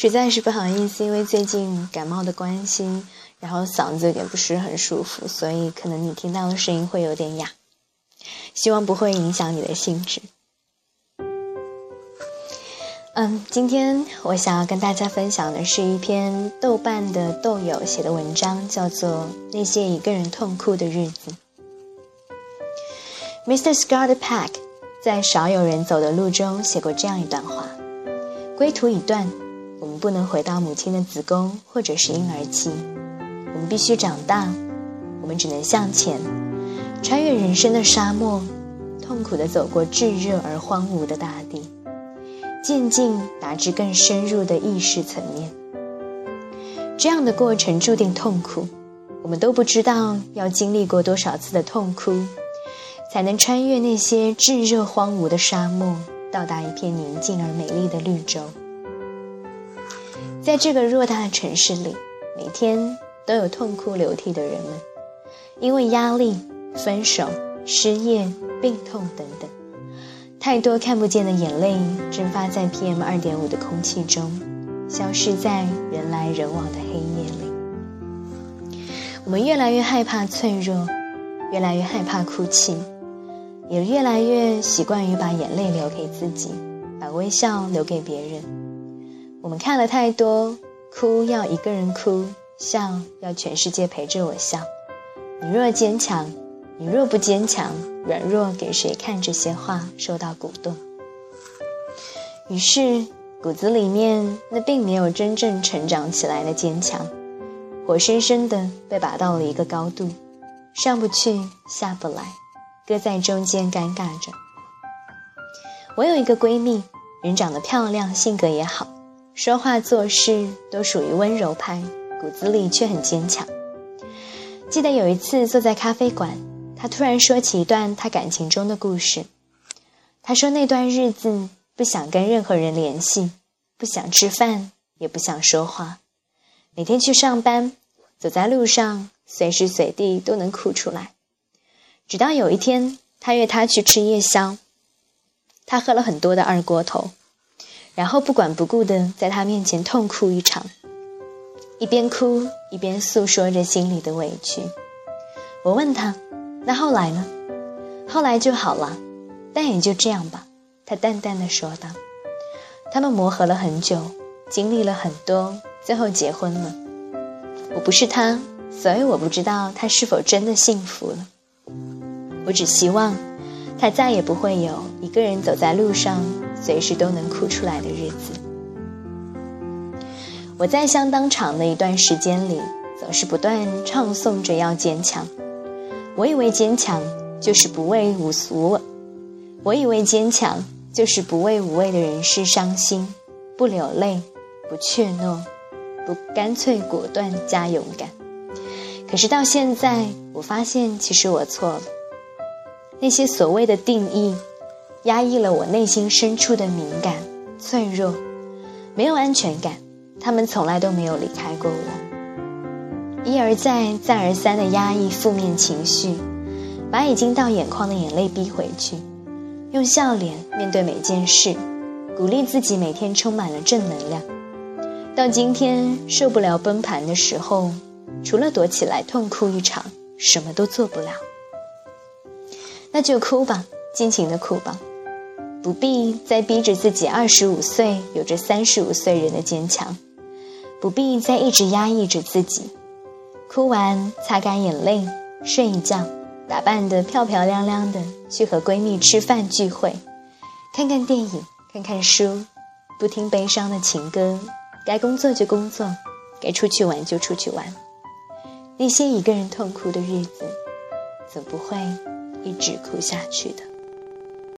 实在是不好意思，因为最近感冒的关系，然后嗓子有点不是很舒服，所以可能你听到的声音会有点哑，希望不会影响你的兴致。嗯，今天我想要跟大家分享的是一篇豆瓣的豆友写的文章，叫做《那些一个人痛哭的日子》。Mr. Scott Pack 在《少有人走的路》中写过这样一段话：归途已断，我们不能回到母亲的子宫或者是婴儿期，我们必须长大，我们只能向前，穿越人生的沙漠，痛苦地走过炙热而荒芜的大地。渐进达至更深入的意识层面，这样的过程注定痛苦。我们都不知道要经历过多少次的痛哭，才能穿越那些炙热荒芜的沙漠，到达一片宁静而美丽的绿洲。在这个偌大的城市里，每天都有痛哭流涕的人们，因为压力、分手、失业、病痛等等。太多看不见的眼泪蒸发在 PM 二点五的空气中，消失在人来人往的黑夜里。我们越来越害怕脆弱，越来越害怕哭泣，也越来越习惯于把眼泪留给自己，把微笑留给别人。我们看了太多，哭要一个人哭，笑要全世界陪着我笑。你若坚强。你若不坚强，软弱给谁看？这些话受到鼓动，于是骨子里面那并没有真正成长起来的坚强，活生生的被拔到了一个高度，上不去下不来，搁在中间尴尬着。我有一个闺蜜，人长得漂亮，性格也好，说话做事都属于温柔派，骨子里却很坚强。记得有一次坐在咖啡馆。他突然说起一段他感情中的故事。他说那段日子不想跟任何人联系，不想吃饭，也不想说话。每天去上班，走在路上，随时随地都能哭出来。直到有一天，他约他去吃夜宵。他喝了很多的二锅头，然后不管不顾的在他面前痛哭一场，一边哭一边诉说着心里的委屈。我问他。那后来呢？后来就好了，但也就这样吧。他淡淡的说道。他们磨合了很久，经历了很多，最后结婚了。我不是他，所以我不知道他是否真的幸福了。我只希望他再也不会有一个人走在路上，随时都能哭出来的日子。我在相当长的一段时间里，总是不断唱诵着要坚强。我以为坚强就是不为无俗，我以为坚强就是不为无谓的人事伤心，不流泪，不怯懦，不干脆果断加勇敢。可是到现在，我发现其实我错了。那些所谓的定义，压抑了我内心深处的敏感、脆弱，没有安全感。他们从来都没有离开过我。一而再、再而三的压抑负面情绪，把已经到眼眶的眼泪逼回去，用笑脸面对每件事，鼓励自己每天充满了正能量。到今天受不了崩盘的时候，除了躲起来痛哭一场，什么都做不了。那就哭吧，尽情的哭吧，不必再逼着自己二十五岁有着三十五岁人的坚强，不必再一直压抑着自己。哭完，擦干眼泪，睡一觉，打扮得漂漂亮亮的，去和闺蜜吃饭聚会，看看电影，看看书，不听悲伤的情歌，该工作就工作，该出去玩就出去玩。那些一个人痛哭的日子，总不会一直哭下去的。